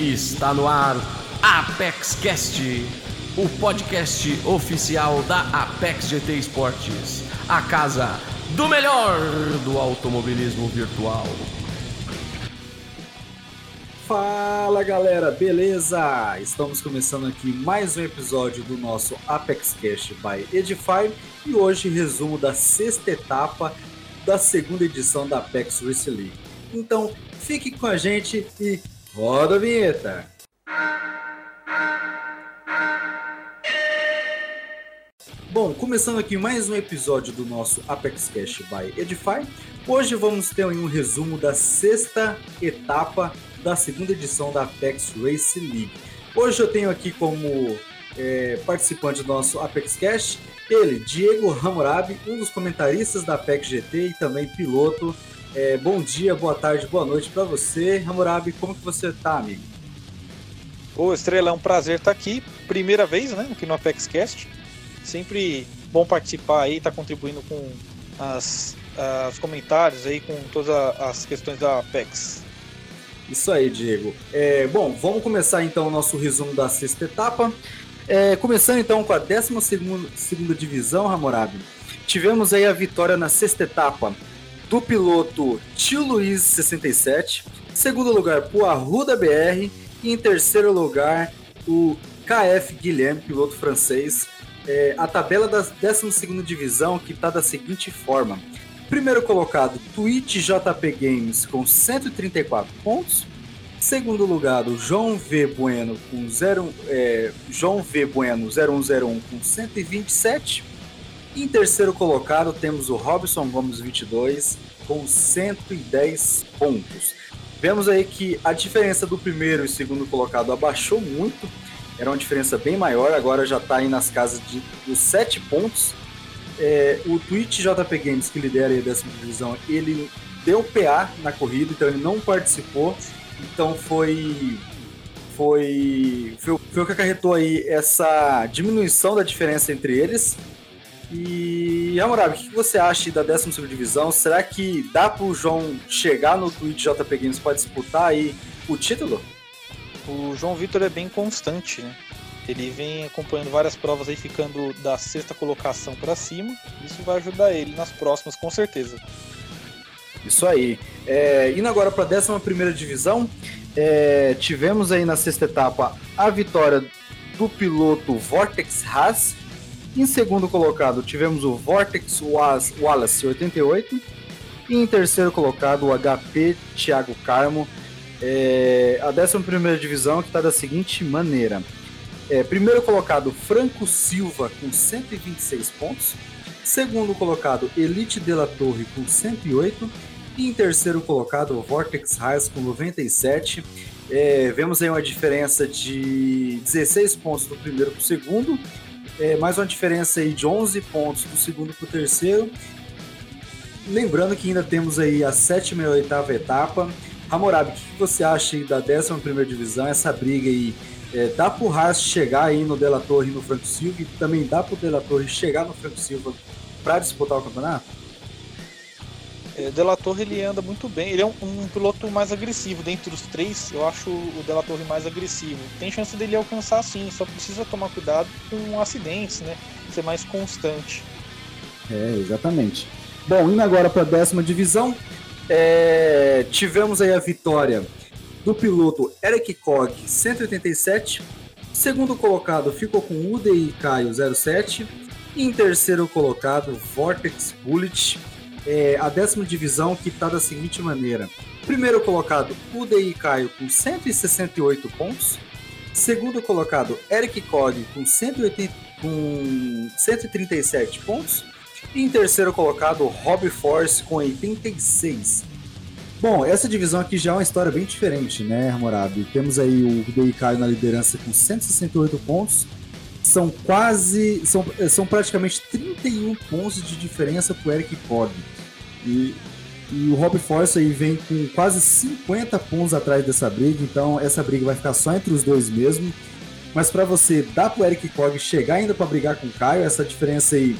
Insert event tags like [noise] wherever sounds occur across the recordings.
Está no ar Apex Cast, o podcast oficial da Apex GT Esportes, a casa do melhor do automobilismo virtual. Fala galera, beleza? Estamos começando aqui mais um episódio do nosso Apex Cash by Edify e hoje resumo da sexta etapa da segunda edição da Apex Race League. Então fique com a gente e roda a vinheta! Bom, começando aqui mais um episódio do nosso Apex Cash by Edify. Hoje vamos ter um resumo da sexta etapa da segunda edição da Apex Race League. Hoje eu tenho aqui como é, participante do nosso Apex Cash ele, Diego Hammurabi, um dos comentaristas da Apex GT e também piloto. É, bom dia, boa tarde, boa noite para você, Hammurabi. Como que você tá, amigo? Ô, Estrela, é um prazer estar aqui. Primeira vez, né, aqui no Apex Cast. Sempre bom participar aí, estar tá contribuindo com as, os comentários aí, com todas as questões da Apex. Isso aí, Diego. É, bom, vamos começar então o nosso resumo da sexta etapa. É, começando então com a 12 segunda divisão, Hammurabi. Tivemos aí a vitória na sexta etapa do piloto Tio Luiz 67, segundo lugar o Arruda BR e em terceiro lugar o KF Guilherme, piloto francês. É, a tabela da 12 segunda divisão que está da seguinte forma: Primeiro colocado, Twitch JP Games com 134 pontos. Segundo lugar, o João V Bueno com 0, é, João V Bueno 0101 com 127. Em terceiro colocado temos o Robson Gomes 22 com 110 pontos. Vemos aí que a diferença do primeiro e segundo colocado abaixou muito. Era uma diferença bem maior, agora já está aí nas casas de, dos 7 pontos é, o Twitch JP Games, que lidera a décima divisão, ele deu PA na corrida, então ele não participou. Então foi. Foi, foi, foi o que acarretou aí essa diminuição da diferença entre eles. E, Hammurabi, o que você acha da 12 divisão? Será que dá para o João chegar no Twitch JP Games para disputar aí o título? O João Vitor é bem constante, né? Ele vem acompanhando várias provas aí, ficando da sexta colocação para cima. Isso vai ajudar ele nas próximas, com certeza. Isso aí. É, indo agora para a 11 divisão, é, tivemos aí na sexta etapa a vitória do piloto Vortex Haas. Em segundo colocado, tivemos o Vortex Wallace 88. E em terceiro colocado, o HP Thiago Carmo. É, a 11 divisão que está da seguinte maneira: é, primeiro colocado, Franco Silva, com 126 pontos. Segundo colocado, Elite de la Torre, com 108. E em terceiro colocado, o Vortex Reis, com 97. É, vemos aí uma diferença de 16 pontos do primeiro para o segundo. É, mais uma diferença aí de 11 pontos do segundo para o terceiro. Lembrando que ainda temos aí a sétima e a oitava etapa. Hammurabi, o que você acha aí da 11 primeira divisão, essa briga aí é, dá pro Haas chegar aí no Della Torre e no Franco Silva e também dá pro Della Torre chegar no Franco Silva para disputar o campeonato? É, Della Torre ele anda muito bem, ele é um, um, piloto mais agressivo. Dentre os três, eu acho o Della Torre mais agressivo. Tem chance dele alcançar sim, só precisa tomar cuidado com acidentes, né? Ser mais constante. É, exatamente. Bom, indo agora para a décima divisão, é, tivemos aí a vitória do piloto Eric Kog 187. Segundo colocado ficou com UDI Caio 07. E em terceiro colocado, Vortex Bullet, é, a décima divisão que está da seguinte maneira. Primeiro colocado, UDI Caio com 168 pontos. Segundo colocado, Eric Kog com, 180, com 137 pontos. E em terceiro colocado, Rob Force com 86 Bom, essa divisão aqui já é uma história bem diferente, né, Hammurabi? Temos aí o Deicai na liderança com 168 pontos. São quase. São, são praticamente 31 pontos de diferença pro Eric Cog. E, e o Rob Force aí vem com quase 50 pontos atrás dessa briga, então essa briga vai ficar só entre os dois mesmo. Mas para você dar pro Eric Cog chegar ainda para brigar com o Caio, essa diferença aí,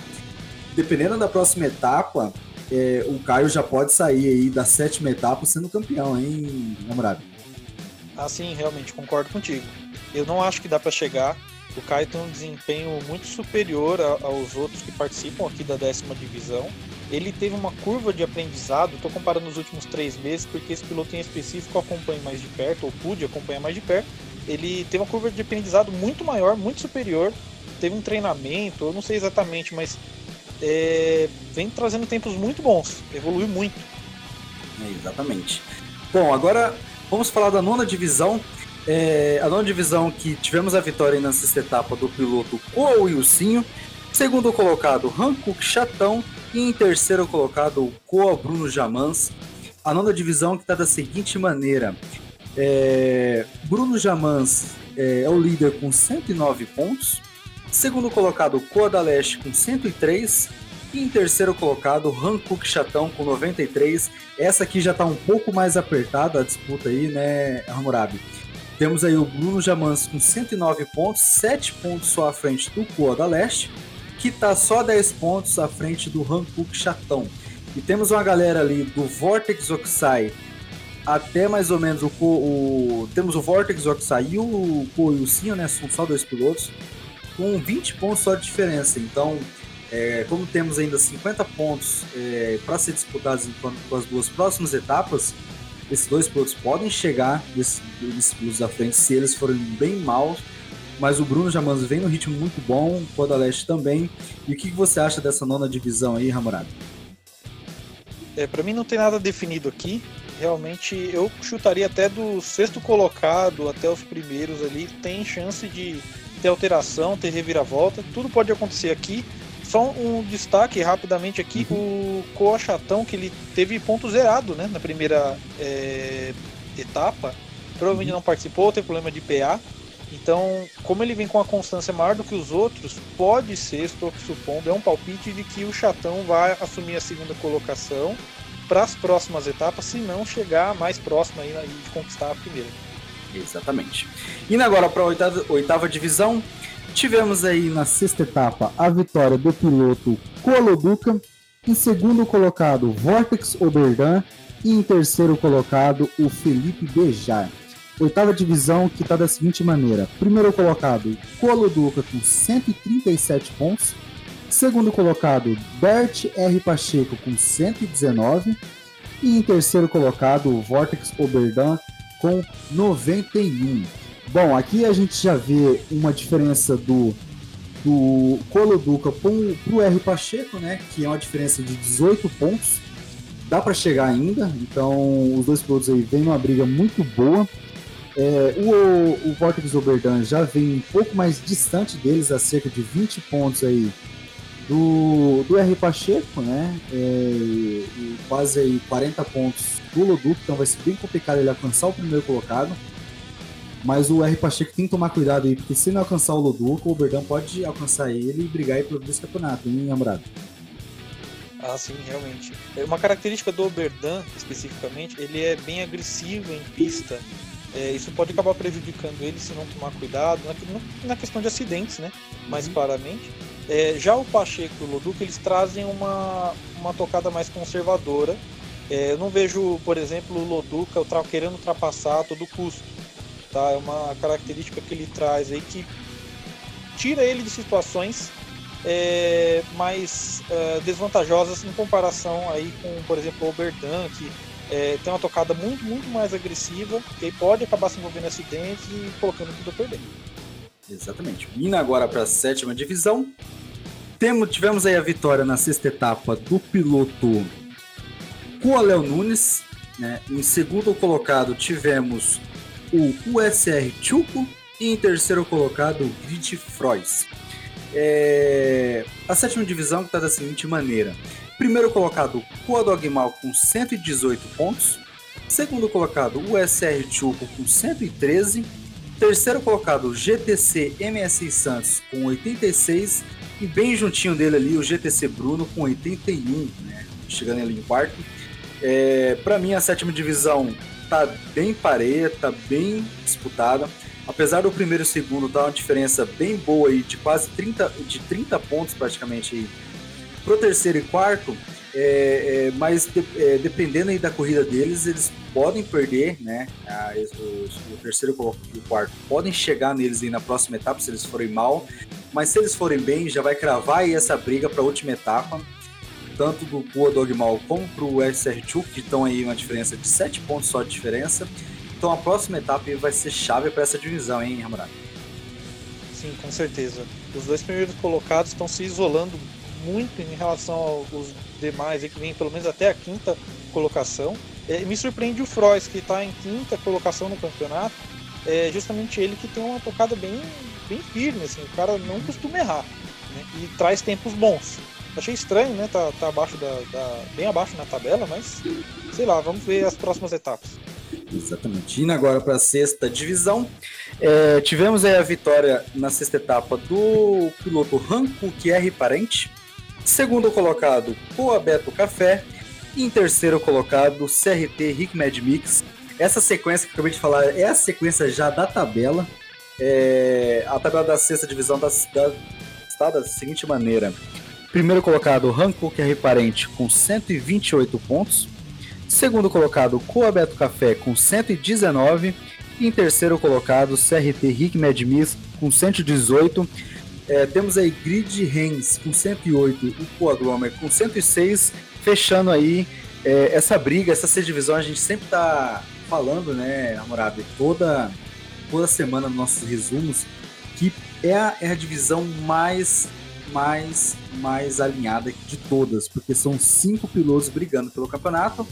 dependendo da próxima etapa, é, o Caio já pode sair aí da sétima etapa sendo campeão, hein, namorado? Assim, realmente, concordo contigo. Eu não acho que dá para chegar. O Caio tem um desempenho muito superior aos outros que participam aqui da décima divisão. Ele teve uma curva de aprendizado, estou comparando os últimos três meses, porque esse piloto em específico eu acompanho mais de perto, ou pude acompanhar mais de perto. Ele teve uma curva de aprendizado muito maior, muito superior. Teve um treinamento, eu não sei exatamente, mas é, vem trazendo tempos muito bons, evoluiu muito. É, exatamente. Bom, agora vamos falar da nona divisão. É, a nona divisão que tivemos a vitória na sexta etapa do piloto Koa Wilsinho. Segundo colocado, Hankook Chatão. E em terceiro colocado, o Bruno Jamans. A nona divisão que está da seguinte maneira. É, Bruno Jamans é, é, o líder com 109 pontos. Segundo colocado, Koa da Leste com 103. E em terceiro colocado, Hankook Chatão com 93. Essa aqui já está um pouco mais apertada a disputa aí, né, Hammurabi? Temos aí o Bruno Jamans com 109 pontos, 7 pontos só à frente do Koa da Leste, que está só 10 pontos à frente do Hankook Chatão. E temos uma galera ali do Vortex Oxai até mais ou menos o, o temos o Vortex Oxai e o Koyusinho, né? São só dois pilotos com 20 pontos só de diferença. Então, é, como temos ainda 50 pontos é, para ser disputados com as duas próximas etapas, esses dois pilotos podem chegar desses, pilotos da frente se eles forem bem maus. Mas o Bruno Jamans vem no ritmo muito bom, o Podaleste também. E o que você acha dessa nona divisão aí, Ramorado? É, para mim não tem nada definido aqui. Realmente eu chutaria até do sexto colocado até os primeiros ali. Tem chance de ter alteração, ter reviravolta. Tudo pode acontecer aqui. Só um destaque rapidamente aqui, uhum. o Coa Chatão, que ele teve ponto zerado né, na primeira é, etapa. Provavelmente uhum. não participou, teve problema de PA. Então, como ele vem com a constância maior do que os outros, pode ser, estou supondo, é um palpite de que o Chatão vai assumir a segunda colocação para as próximas etapas, se não chegar mais próximo aí de conquistar a primeira. Exatamente. Indo agora para a oitava, oitava divisão, Tivemos aí na sexta etapa a vitória do piloto Coloduca, em segundo colocado Vortex Oberdan e em terceiro colocado o Felipe Bejar. Oitava divisão que está da seguinte maneira: primeiro colocado Coloduca com 137 pontos, segundo colocado Bert R. Pacheco com 119 e em terceiro colocado Vortex Oberdan com 91. Bom, aqui a gente já vê uma diferença do, do Coloduca para o R Pacheco, né? Que é uma diferença de 18 pontos. Dá para chegar ainda, então os dois pilotos aí vêm numa briga muito boa. É, o, o Vortex Oberdan já vem um pouco mais distante deles, a cerca de 20 pontos aí do, do R Pacheco, né? É, quase aí 40 pontos do Loduca, então vai ser bem complicado ele alcançar o primeiro colocado. Mas o R Pacheco tem que tomar cuidado aí, porque se não alcançar o Loduco, o Oberdan pode alcançar ele e brigar aí pelo vice-campeonato, hein, namorado? Ah, sim, realmente. É, uma característica do Oberdan, especificamente, ele é bem agressivo em pista. É, isso pode acabar prejudicando ele se não tomar cuidado, na, na questão de acidentes, né? Mais uhum. claramente. É, já o Pacheco e o Loduco, eles trazem uma, uma tocada mais conservadora. É, eu não vejo, por exemplo, o Loduca querendo ultrapassar a todo custo tá? É uma característica que ele traz aí que tira ele de situações é, mais é, desvantajosas em comparação aí com, por exemplo, o Oberdan, que é, tem uma tocada muito, muito mais agressiva e pode acabar se envolvendo em acidentes e colocando tudo a perder. Exatamente. Indo agora para a sétima divisão, temos, tivemos aí a vitória na sexta etapa do piloto Coalel Nunes. Né? Em segundo colocado tivemos o USR Chuco e em terceiro colocado o Grit Frois. É... A sétima divisão está da seguinte maneira: primeiro colocado Coadogmal com 118 pontos, segundo colocado USR Chuco com 113, terceiro colocado GTC MSI Santos com 86 e bem juntinho dele ali o GTC Bruno com 81, né? chegando ali em quarto. É... Para mim a sétima divisão tá bem pareia, tá bem disputada. Apesar do primeiro e segundo dar uma diferença bem boa aí, de quase 30, de 30 pontos praticamente aí. Pro terceiro e quarto, é, é, mas de, é, dependendo aí da corrida deles, eles podem perder, né? A, o, o, terceiro e o quarto podem chegar neles aí na próxima etapa se eles forem mal, mas se eles forem bem, já vai cravar aí essa briga para a última etapa, tanto do Boa Dogmal como para o SR2, que estão aí uma diferença de 7 pontos só de diferença. Então a próxima etapa vai ser chave para essa divisão, hein, Ramurado? Sim, com certeza. Os dois primeiros colocados estão se isolando muito em relação aos demais, que vem pelo menos até a quinta colocação. É, me surpreende o Frois, que está em quinta colocação no campeonato. É justamente ele que tem uma tocada bem, bem firme, assim, o cara não costuma errar né? e traz tempos bons. Achei estranho, né? Tá, tá abaixo da, da, bem abaixo na tabela, mas sei lá, vamos ver as próximas etapas. Exatamente. Indo agora para a sexta divisão, é, tivemos a vitória na sexta etapa do piloto Ranco QR Parente, segundo colocado Coabeto Café e em terceiro colocado CRT Rick Mad Mix. Essa sequência que eu acabei de falar é a sequência já da tabela. É, a tabela da sexta divisão da, da, está da seguinte maneira: primeiro colocado Ranco QR Parente com 128 pontos. Segundo colocado, Coabeto Café com 119. E em terceiro colocado, CRT Rick Medmis com 118. É, temos aí Grid Rens com 108 e Coaglomer com 106. Fechando aí é, essa briga, essa C divisão, a gente sempre tá falando, né, Hammurabi, toda, toda semana nos nossos resumos, que é a, é a divisão mais mais mais alinhada de todas, porque são cinco pilotos brigando pelo campeonato.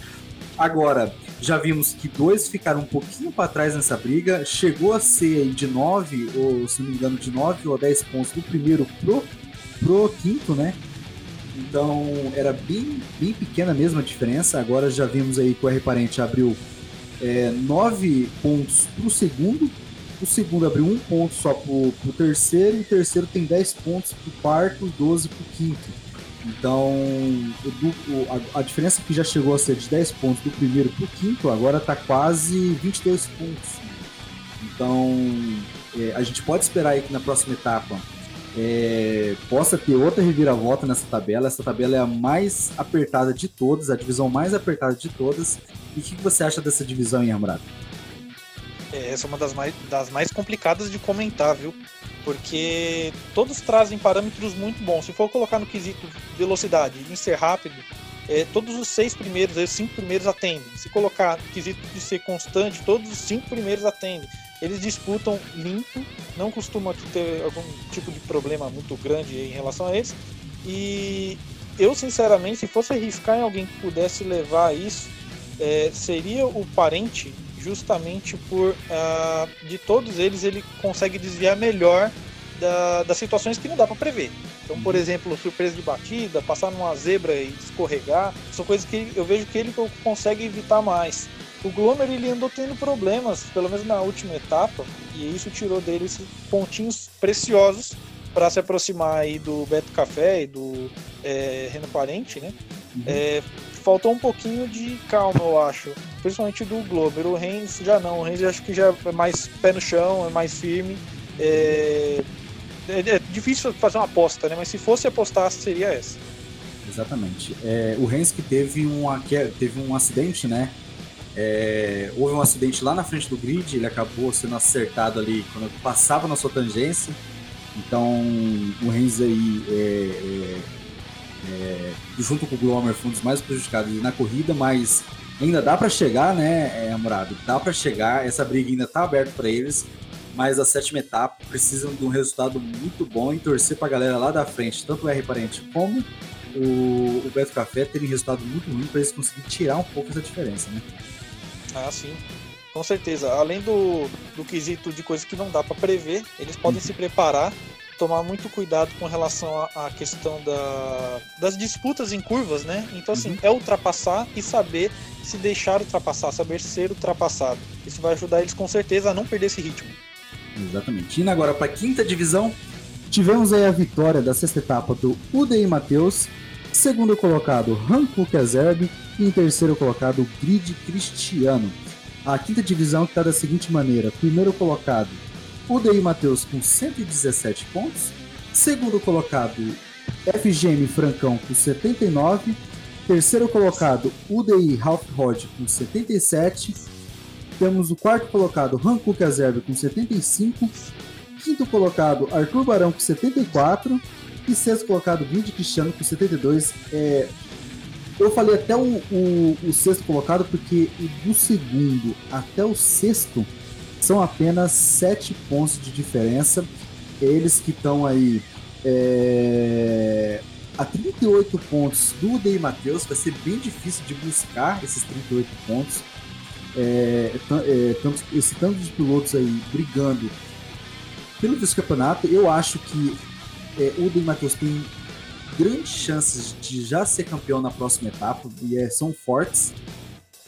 Agora, já vimos que dois ficaram um pouquinho para trás nessa briga. Chegou a ser de 9, ou se não me engano, de 9 ou 10 pontos do primeiro pro, pro quinto, né? Então era bem, bem pequena mesmo a diferença. Agora já vimos aí que o R Parente abriu é, 9 pontos pro segundo. O segundo abriu um ponto só pro, pro terceiro. E o terceiro tem 10 pontos pro quarto e 12 pro quinto. Então, a, diferença que já chegou a ser de 10 pontos do primeiro para o quinto, agora está quase 22 pontos. Então, é, a gente pode esperar aí que na próxima etapa é, possa ter outra reviravolta nessa tabela. Essa tabela é a mais apertada de todas, a divisão mais apertada de todas. E o que, você acha dessa divisão, em Amrado? Essa é uma das mais, das mais complicadas de comentar, viu? porque todos trazem parâmetros muito bons. Se for colocar no quesito velocidade e ser rápido, é, todos os seis primeiros, os cinco primeiros atendem. Se colocar no quesito de ser constante, todos os cinco primeiros atendem. Eles disputam limpo, não costuma ter algum tipo de problema muito grande em relação a eles. E eu, sinceramente, se fosse arriscar em alguém que pudesse levar isso, é, seria o parente justamente por uh, de todos eles ele consegue desviar melhor da, das situações que não dá para prever. Então, por uhum. exemplo, surpresa de batida, passar numa zebra e escorregar, são coisas que eu vejo que ele consegue evitar mais. O Glomer ele andou tendo problemas, pelo menos na última etapa, e isso tirou dele esses pontinhos preciosos para se aproximar aí do Beto Café e do é, Reno Parente, né? Uhum. É, faltou um pouquinho de calma, eu acho. Principalmente do Glover. O Reigns já não. O Reigns acho que já é mais pé no chão, é mais firme. É... É, é difícil fazer uma aposta, né? Mas se fosse apostar, seria essa. Exatamente. É, o Reigns que teve um, teve um acidente, né? É, houve um acidente lá na frente do grid, ele acabou sendo acertado ali quando passava na sua tangência. Então o Reigns aí é, é é, junto com o Glomer foi um dos mais prejudicados na corrida, mas ainda dá para chegar, né, é, Amorado? Dá para chegar, essa briga ainda tá aberta para eles, mas a sétima etapa precisam de um resultado muito bom e torcer para a galera lá da frente, tanto o R Parente como o, o Beto Café terem resultado muito ruim para eles conseguirem tirar um pouco essa diferença, né? Ah, sim. Com certeza. Além do, do quesito de coisas que não dá para prever, eles podem uhum. se preparar tomar muito cuidado com relação à questão da, das disputas em curvas, né? Então, assim, uhum. é ultrapassar e saber se deixar ultrapassar, saber ser ultrapassado. Isso vai ajudar eles com certeza a não perder esse ritmo. Exatamente. Indo agora para a quinta divisão, tivemos aí a vitória da sexta etapa do UDI Matheus, segundo colocado Hankook Azerb e em terceiro colocado Grid Cristiano. A quinta divisão está da seguinte maneira: primeiro colocado o Matheus com 117 pontos. Segundo colocado, FGM Francão com 79. Terceiro colocado, UDI Ralph Rod com 77. Temos o quarto colocado, Hankook Azerbe com 75. Quinto colocado, Arthur Barão com 74. E sexto colocado, Vinde Cristiano com 72. É, eu falei até o, o, o, sexto colocado porque do segundo até o sexto são apenas sete pontos de diferença. Eles que estão aí é, a 38 pontos do Dei Matheus, vai ser bem difícil de buscar esses 38 pontos. É, é, tanto, esse tanto de pilotos aí brigando pelo vice-campeonato, eu acho que é, o Dei Matheus tem grandes chances de já ser campeão na próxima etapa, e é, são fortes.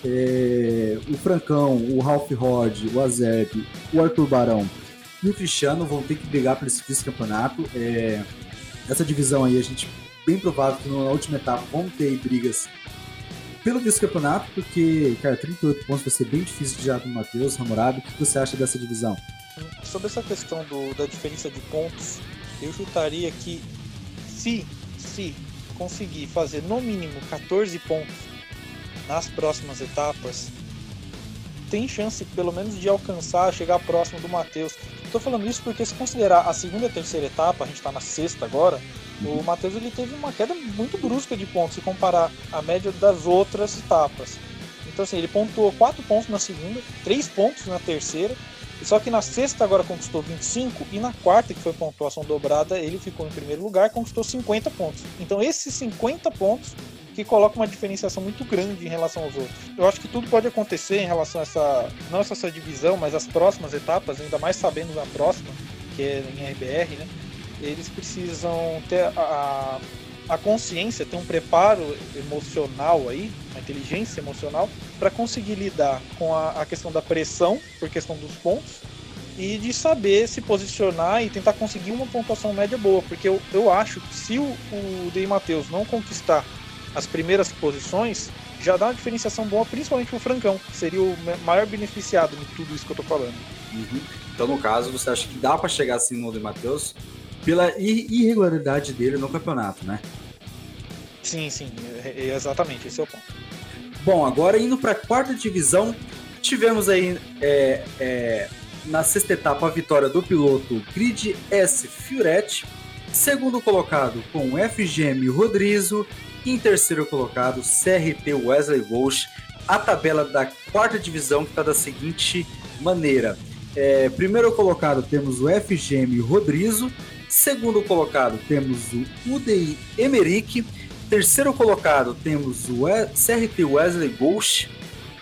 É, o Francão, o Ralph Rod, o Azeb, o Arthur Barão e o Cristiano vão ter que brigar por esse vice-campeonato. É, essa divisão aí, a gente bem provável que na última etapa vão ter brigas pelo vice-campeonato, porque, cara, 38 pontos vai ser bem difícil de já do Matheus, Hammurabi. O que você acha dessa divisão? Sobre essa questão do, da diferença de pontos, eu chutaria que se, se conseguir fazer no mínimo 14 pontos nas próximas etapas, tem chance pelo menos de alcançar, chegar próximo do Matheus. Estou falando isso porque se considerar a segunda e a terceira etapa, a gente está na sexta agora, o Matheus ele teve uma queda muito brusca de pontos se comparar a média das outras etapas. Então assim, ele pontuou 4 pontos na segunda, 3 pontos na terceira, só que na sexta agora conquistou 25 e na quarta, que foi pontuação dobrada, ele ficou em primeiro lugar conquistou 50 pontos. Então esses 50 pontos que coloca uma diferenciação muito grande em relação aos outros. Eu acho que tudo pode acontecer em relação a essa, não só essa divisão, mas as próximas etapas, ainda mais sabendo da próxima, que é em RBR, né? Eles precisam ter a, a consciência, ter um preparo emocional aí, uma inteligência emocional, para conseguir lidar com a, a questão da pressão, por questão dos pontos, e de saber se posicionar e tentar conseguir uma pontuação média boa, porque eu, eu acho que se o, o Dei Matheus não conquistar as primeiras posições, já dá uma diferenciação boa, principalmente pro Francão, que seria o maior beneficiado de tudo isso que eu tô falando. Uhum. Então, no caso, você acha que dá para chegar assim no de Matheus pela irregularidade dele no campeonato, né? Sim, sim, é, é, exatamente, esse é o ponto. Bom, agora indo para a quarta divisão, tivemos aí é, é, na sexta etapa a vitória do piloto Grid S Fioretti, segundo colocado com o FGM Rodrigo em terceiro colocado, CRT Wesley Walsh. A tabela da quarta divisão está da seguinte maneira. É, primeiro colocado temos o FGM Rodrigo. Segundo colocado temos o UDI Emerick. Terceiro colocado temos o CRT Wesley Walsh.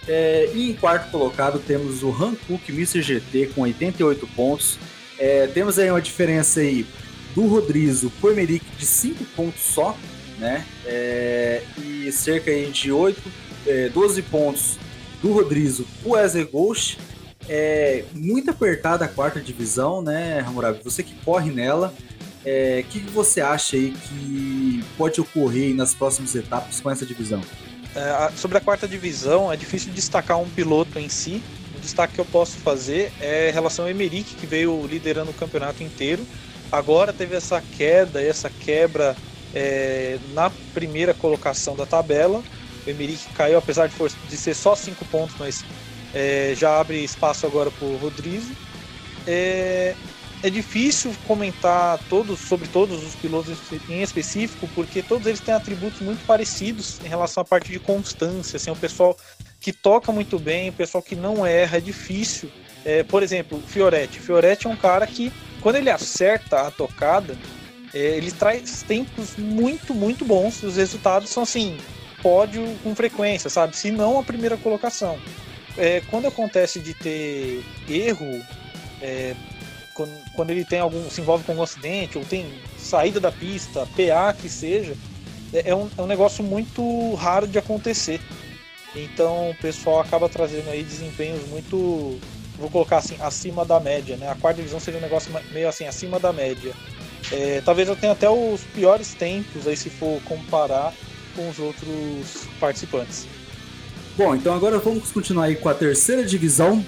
É, e em quarto colocado temos o Hankook Mr. GT com 88 pontos. É, temos aí uma diferença aí do Rodrigo por Emerick de 5 pontos só né? É, e cerca de 8, é, 12 pontos do Rodrigo o Wesley Ghost. É muito apertada a quarta divisão, né, Hammurabi? Você que corre nela, o é, que, que, você acha aí que pode ocorrer nas próximas etapas com essa divisão? É, sobre a quarta divisão, é difícil destacar um piloto em si. O destaque que eu posso fazer é em relação ao Emerick, que veio liderando o campeonato inteiro. Agora teve essa queda, essa quebra é, na primeira colocação da tabela. O Emerick caiu, apesar de, for, de ser só 5 pontos, mas é, já abre espaço agora para o Rodrigo. É, é difícil comentar todos sobre todos os pilotos em específico, porque todos eles têm atributos muito parecidos em relação à parte de constância. Assim, o pessoal que toca muito bem, o pessoal que não erra, é difícil. É, por exemplo, Fioretti. Fioretti é um cara que, quando ele acerta a tocada, é, ele traz tempos muito, muito bons. Os resultados são assim, pódio com frequência, sabe? Se não a primeira colocação. É, quando acontece de ter erro, é, quando, quando, ele tem algum. se envolve com algum acidente, ou tem saída da pista, PA que seja, é, é, um, é um negócio muito raro de acontecer. Então o pessoal acaba trazendo aí desempenhos muito. Vou colocar assim, acima da média, né? A quarta divisão seria um negócio meio assim, acima da média. É, talvez eu tenha até os piores tempos aí se for comparar com os outros participantes. Bom, então agora vamos continuar aí com a terceira divisão.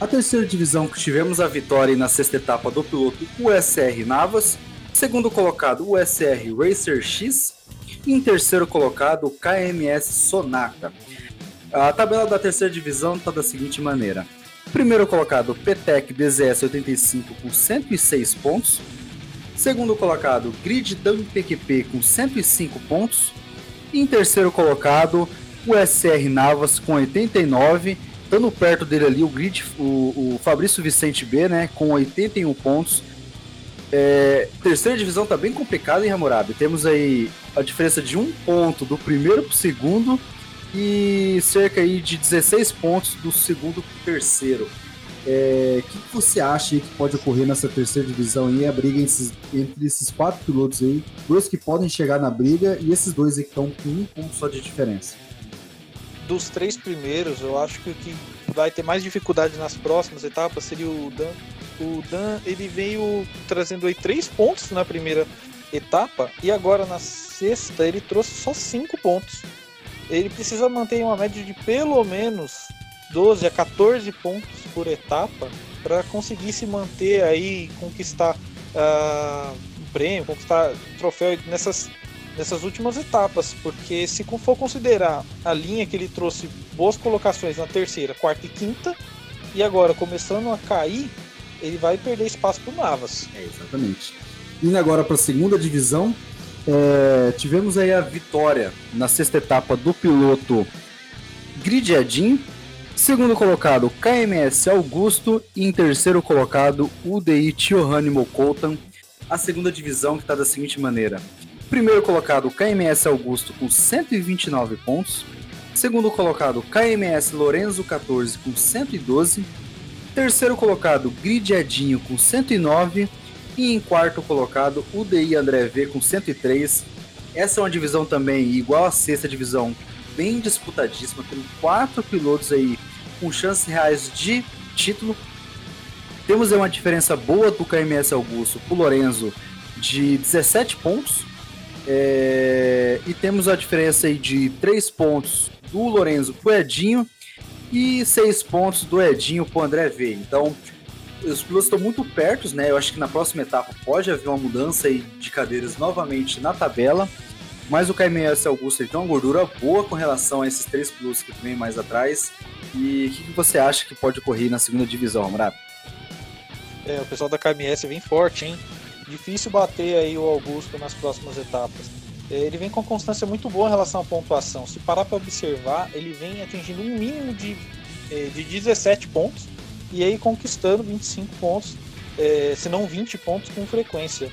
A terceira divisão que tivemos a vitória na sexta etapa do piloto USR Navas, segundo colocado USR Racer X, E em terceiro colocado, KMS Sonata. A tabela da terceira divisão está da seguinte maneira. Primeiro colocado, Petec DZS 85 com 106 pontos. Segundo colocado, Grid PQP com 105 pontos. Em terceiro colocado, o SR Navas com 89. Estando perto dele ali, o Grid, o, o Fabrício Vicente B, né, com 81 pontos. É, terceira divisão tá bem complicada, hein, Hammurabi? Temos aí a diferença de um ponto do primeiro para o segundo e cerca aí de 16 pontos do segundo para o terceiro. É, o que, você acha que pode ocorrer nessa terceira divisão aí, a briga entre, entre esses quatro pilotos aí, dois que podem chegar na briga e esses dois aí que estão com um ponto só de diferença? Dos três primeiros, eu acho que o que vai ter mais dificuldade nas próximas etapas seria o Dan. O Dan ele veio trazendo aí três pontos na primeira etapa e agora na sexta ele trouxe só cinco pontos. Ele precisa manter uma média de pelo menos 12 a 14 pontos por etapa para conseguir se manter aí, conquistar uh, um prêmio, conquistar troféu nessas, nessas últimas etapas, porque se for considerar a linha que ele trouxe boas colocações na terceira, quarta e quinta, e agora começando a cair, ele vai perder espaço para o Navas. É, exatamente. Indo agora para a segunda divisão, é, tivemos aí a vitória na sexta etapa do piloto Gridiadin, Segundo colocado, KMS Augusto. E em terceiro colocado, UDI Tiohânimo Coltan. A segunda divisão que está da seguinte maneira. Primeiro colocado, KMS Augusto com 129 pontos. Segundo colocado, KMS Lorenzo 14 com 112. Terceiro colocado, Gridiadinho com 109. E em quarto colocado, UDI André V com 103. Essa é uma divisão também igual à sexta divisão, bem disputadíssima. Tem quatro pilotos aí com chances reais de título. Temos aí uma diferença boa do KMS Augusto pro Lorenzo de 17 pontos. É... E temos a diferença aí de 3 pontos do Lorenzo pro Edinho e 6 pontos do Edinho pro André V. Então, os pilotos estão muito perto, né? Eu acho que na próxima etapa pode haver uma mudança aí de cadeiras novamente na tabela. Mas o KMS Augusto ele tem uma gordura boa com relação a esses três pilotos que vêm mais atrás. E o que, que, você acha que pode ocorrer na segunda divisão, Amrap? É, o pessoal da KMS vem forte, hein? Difícil bater aí o Augusto nas próximas etapas. É, ele vem com constância muito boa em relação à pontuação. Se parar para observar, ele vem atingindo um mínimo de, é, de 17 pontos e aí conquistando 25 pontos, é, se não 20 pontos com frequência.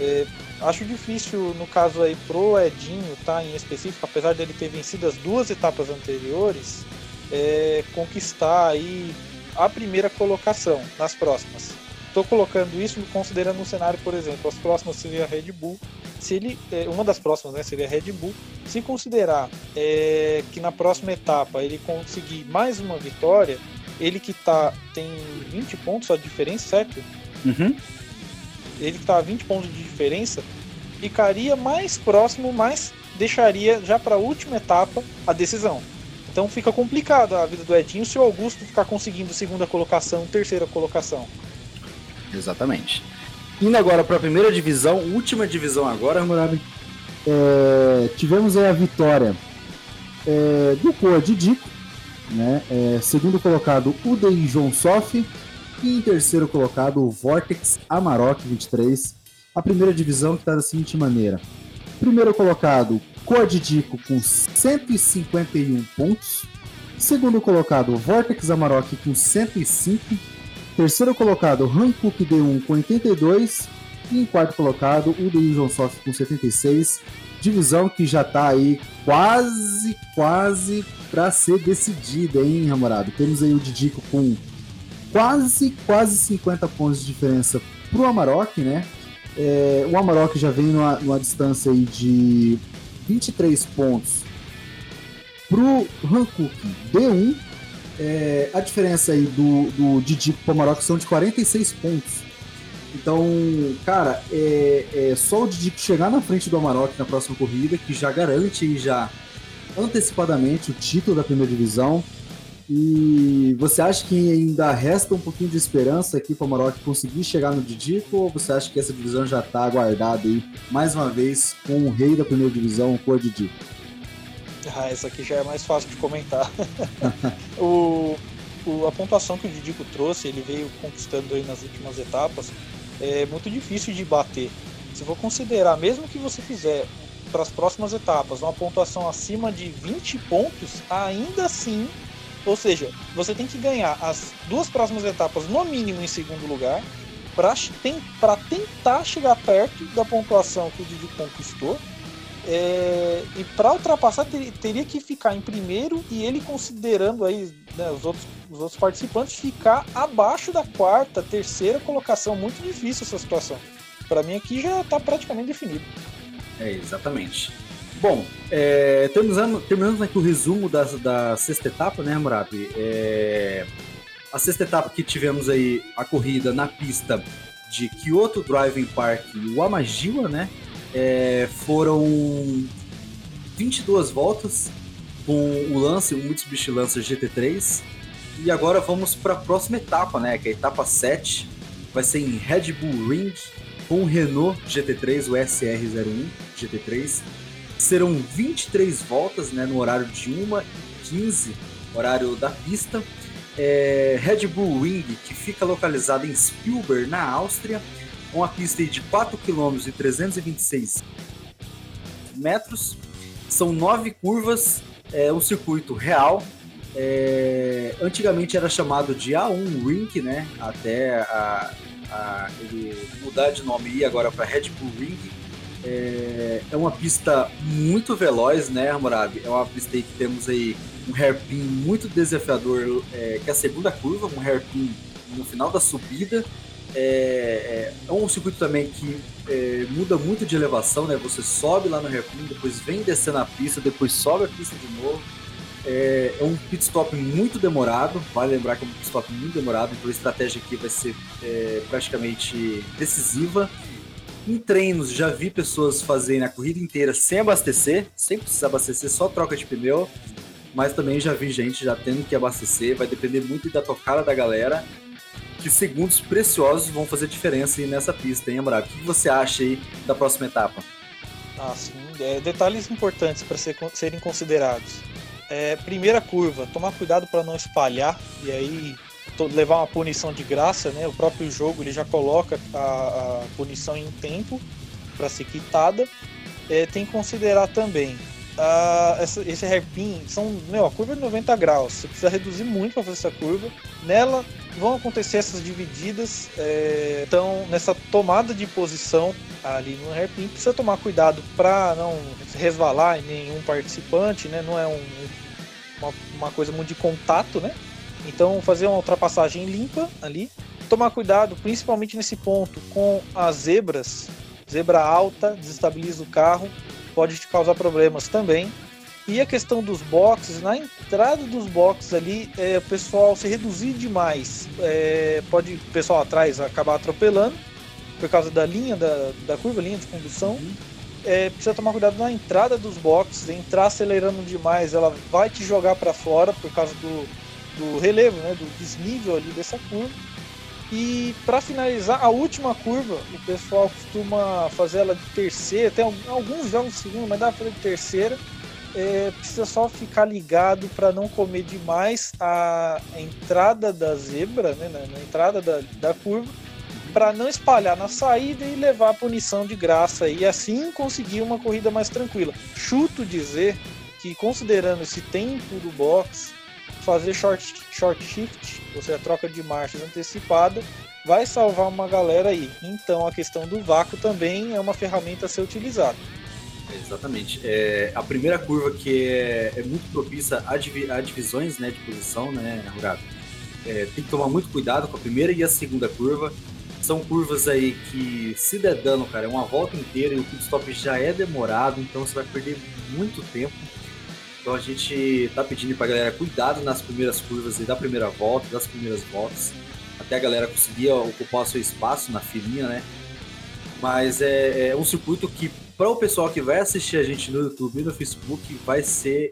É, acho difícil, no caso aí, pro Edinho, tá, em específico, apesar dele ter vencido as duas etapas anteriores, é, conquistar aí a primeira colocação nas próximas. Estou colocando isso considerando um cenário, por exemplo, as próximas seria a Red Bull. Se ele, é, uma das próximas né, seria a Red Bull. Se considerar é, que na próxima etapa ele conseguir mais uma vitória, ele que tá, tem 20 pontos só de diferença, certo? Uhum ele que estava a 20 pontos de diferença, ficaria mais próximo, mas deixaria já para a última etapa a decisão. Então fica complicado a vida do Edinho se o Augusto ficar conseguindo segunda colocação, terceira colocação. Exatamente. Indo agora para a primeira divisão, última divisão agora, Murabi. É, tivemos aí a vitória é, do Coa Didico, né? É, segundo colocado, o Dei João Sof, e em terceiro colocado, o Vortex Amarok 23. A primeira divisão que está da seguinte maneira. Primeiro colocado, Codidico com 151 pontos. Segundo colocado, Vortex Amarok com 105. Terceiro colocado, Hankook D1 com 82. E em quarto colocado, o Division Soft com 76. Divisão que já está aí quase, quase para ser decidida, hein, Ramorado? Temos aí o Didico com quase, quase 50 pontos de diferença para o Amarok, né? É, o Amarok já vem numa, numa, distância aí de 23 pontos para o Hankook D1. É, a diferença aí do, do Didi para o Amarok são de 46 pontos. Então, cara, é, é só o Didi chegar na frente do Amarok na próxima corrida, que já garante já antecipadamente o título da primeira divisão. E você acha que ainda resta um pouquinho de esperança aqui para o Maroc conseguir chegar no Didico ou você acha que essa divisão já está aguardada aí, mais uma vez, com o rei da primeira divisão, o Didico? Ah, essa aqui já é mais fácil de comentar. [laughs] o, o, a pontuação que o Didico trouxe, ele veio conquistando aí nas últimas etapas, é muito difícil de bater. Se for considerar, mesmo que você fizer para as próximas etapas uma pontuação acima de 20 pontos, ainda assim ou seja, você tem que ganhar as duas próximas etapas no mínimo em segundo lugar para tentar chegar perto da pontuação que o Didi conquistou. É, e para ultrapassar ter, teria que ficar em primeiro e ele considerando aí né, os, outros, os outros participantes ficar abaixo da quarta, terceira colocação. Muito difícil essa situação. Para mim aqui já está praticamente definido. É exatamente. Bom, é, terminando, terminando aqui o resumo da, da sexta etapa, né, Murabi? É, a sexta etapa que tivemos aí a corrida na pista de Kyoto Driving Park e Wamajiwa, né? É, foram 22 voltas com o lance, o Mitsubishi Lancer GT3. E agora vamos para a próxima etapa, né? Que é a etapa 7. Vai ser em Red Bull Ring com o Renault GT3, o SR01 GT3 Serão 23 voltas né, no horário de 1 e 15, horário da pista. É, Red Bull Ring, que fica localizado em Spielberg, na Áustria, com a pista de 4 km e 326 metros. São nove curvas, é um circuito real. É, antigamente era chamado de A1 Ring, né? Até a, a, ele mudar de nome e agora para Red Bull Ring é, é uma pista muito veloz, né, Hammurabi? É uma pista aí que temos aí um hairpin muito desafiador, é, que é a segunda curva, um hairpin no final da subida. É, é, é um circuito também que é, muda muito de elevação, né? Você sobe lá no hairpin, depois vem descendo a pista, depois sobe a pista de novo. É, é, um pit stop muito demorado, vale lembrar que é um pit stop muito demorado, então a estratégia aqui vai ser é, praticamente decisiva. Em treinos, já vi pessoas fazerem a corrida inteira sem abastecer, sem precisar abastecer, só troca de pneu. Mas também já vi gente já tendo que abastecer, vai depender muito da tocada da galera. Que segundos preciosos vão fazer diferença nessa pista, hein, Ambrado? O que você acha aí da próxima etapa? Ah, sim. É, detalhes importantes para ser, serem considerados. É, primeira curva, tomar cuidado para não espalhar e aí levar uma punição de graça, né? O próprio jogo ele já coloca a, a punição em tempo para ser quitada. É, tem que considerar também a, essa, esse hairpin são meu, a curva é de 90 graus. Você precisa reduzir muito para fazer essa curva. Nela vão acontecer essas divididas. É, então nessa tomada de posição ali no hairpin precisa tomar cuidado para não resvalar em nenhum participante, né? Não é um, uma, uma coisa muito de contato, né? Então, fazer uma ultrapassagem limpa ali. Tomar cuidado, principalmente nesse ponto, com as zebras. Zebra alta desestabiliza o carro, pode te causar problemas também. E a questão dos boxes, na entrada dos boxes ali, é, o pessoal se reduzir demais, é, pode o pessoal atrás acabar atropelando por causa da linha da, da curva, linha de condução. Uhum. É, precisa tomar cuidado na entrada dos boxes, entrar acelerando demais, ela vai te jogar para fora por causa do, do relevo, né, do desnível ali dessa curva. E para finalizar, a última curva, o pessoal costuma fazer ela de terceira, tem alguns jogos de segunda, mas dá para fazer de terceira. É, precisa só ficar ligado para não comer demais a entrada da zebra, né, na, na entrada da, da curva, para não espalhar na saída e levar a punição de graça e assim conseguir uma corrida mais tranquila. Chuto dizer que considerando esse tempo do box, fazer short, short shift, ou seja, troca de marchas antecipada, vai salvar uma galera aí. Então a questão do vácuo também é uma ferramenta a ser utilizada. Exatamente. É, a primeira curva que é, é muito propícia a, divi a, divisões né, de posição, né, Rurato? É, tem que tomar muito cuidado com a primeira e a segunda curva. São curvas aí que, se der dano, cara, é uma volta inteira e o pit stop já é demorado, então você vai perder muito tempo. Então a gente tá pedindo pra galera cuidado nas primeiras curvas e da primeira volta, das primeiras voltas, até a galera conseguir ocupar o seu espaço na filinha, né? Mas é, é um circuito que, para o pessoal que vai assistir a gente no YouTube e no Facebook, vai ser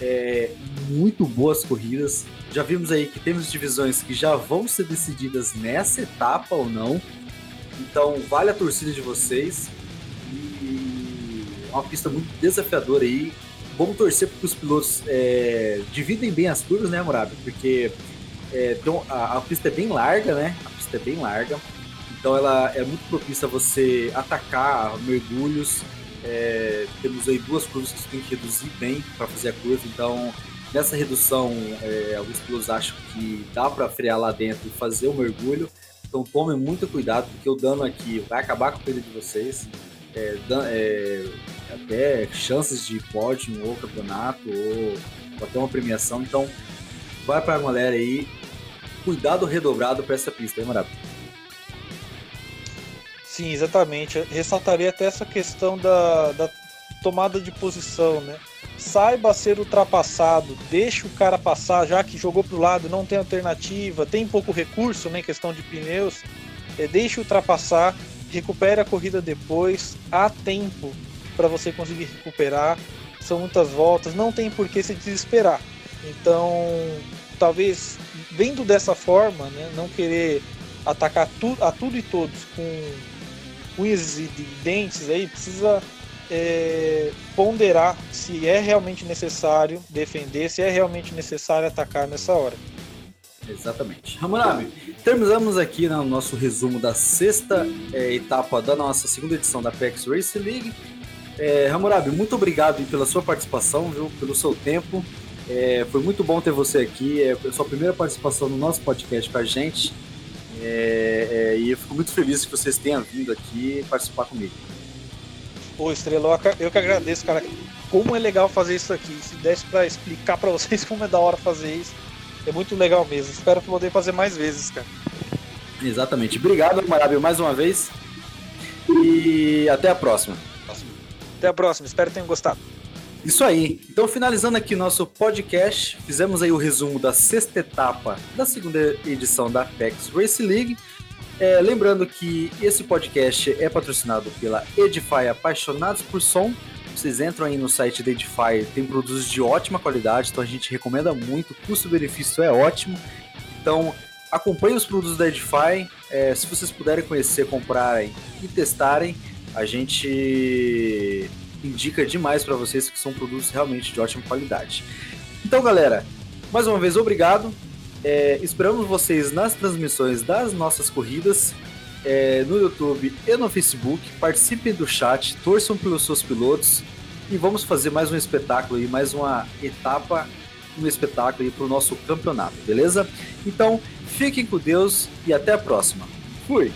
é, muito boas corridas. Já vimos aí que temos divisões que já vão ser decididas nessa etapa ou não. Então vale a torcida de vocês. E é uma pista muito desafiadora aí. Vamos torcer para que os pilotos é, dividem bem as curvas, né, Murabi? Porque é, a, a, pista é bem larga, né? A pista é bem larga. Então ela é muito propícia a você atacar mergulhos. É, temos aí duas curvas que você tem que reduzir bem para fazer a curva. Então, nessa redução, é, alguns pilotos acham que dá para frear lá dentro e fazer o mergulho. Então tomem muito cuidado, porque o dano aqui vai acabar com a corrida de vocês. É, é, até chances de pódio ou campeonato ou, até uma premiação. Então, vai para a galera aí. Cuidado redobrado para essa pista, hein, Maravilha? Sim, exatamente. Eu ressaltaria até essa questão da, da tomada de posição, né? Saiba ser ultrapassado, deixe o cara passar, já que jogou para o lado, não tem alternativa, tem pouco recurso, né? Questão de pneus, é, deixe ultrapassar, recupere a corrida depois, há tempo para você conseguir recuperar. São muitas voltas, não tem por que se desesperar. Então, talvez vendo dessa forma, né, não querer atacar tu, a tudo e todos com unhas e dentes aí, precisa é, ponderar se é realmente necessário defender, se é realmente necessário atacar nessa hora. Exatamente. Hammurabi, terminamos aqui no nosso resumo da sexta é, etapa da nossa segunda edição da PEX Race League. É, Hammurabi, muito obrigado pela sua participação, viu, pelo seu tempo. É, foi muito bom ter você aqui, é a sua primeira participação no nosso podcast com a gente. É, é, e eu fico muito feliz que vocês tenham vindo aqui participar comigo. Pô, Estreloca, eu que agradeço, cara. Como é legal fazer isso aqui. Se desse para explicar para [laughs] vocês como é da hora fazer isso, é muito legal mesmo. Espero poder fazer mais vezes, cara. Exatamente. Obrigado, Maravilha, mais uma vez. E até a próxima. Até a próxima. Espero que tenham gostado. Isso aí. Então, finalizando aqui nosso podcast, fizemos aí o resumo da sexta etapa da segunda edição da Apex Race League. É, lembrando que esse podcast é patrocinado pela Edify Apaixonados por Som. Vocês entram aí no site da Edify, tem produtos de ótima qualidade, então a gente recomenda muito, custo-benefício é ótimo. Então acompanhem os produtos da Edify, é, se vocês puderem conhecer, comprarem e testarem, a gente indica demais para vocês que são produtos realmente de ótima qualidade. Então, galera, mais uma vez obrigado. É, esperamos vocês nas transmissões das nossas corridas é, no YouTube e no Facebook. Participem do chat, torçam pelos seus pilotos e vamos fazer mais um espetáculo aí, mais uma etapa, um espetáculo para o nosso campeonato, beleza? Então, fiquem com Deus e até a próxima. Fui!